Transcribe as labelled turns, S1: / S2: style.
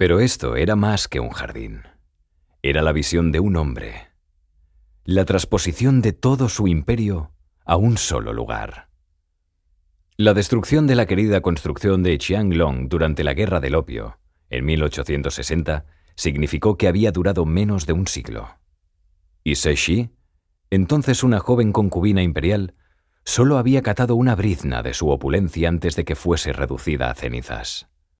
S1: Pero esto era más que un jardín. Era la visión de un hombre. La transposición de todo su imperio a un solo lugar. La destrucción de la querida construcción de Qianglong durante la Guerra del Opio, en 1860, significó que había durado menos de un siglo. Y Shi, entonces una joven concubina imperial, solo había catado una brizna de su opulencia antes de que fuese reducida a cenizas.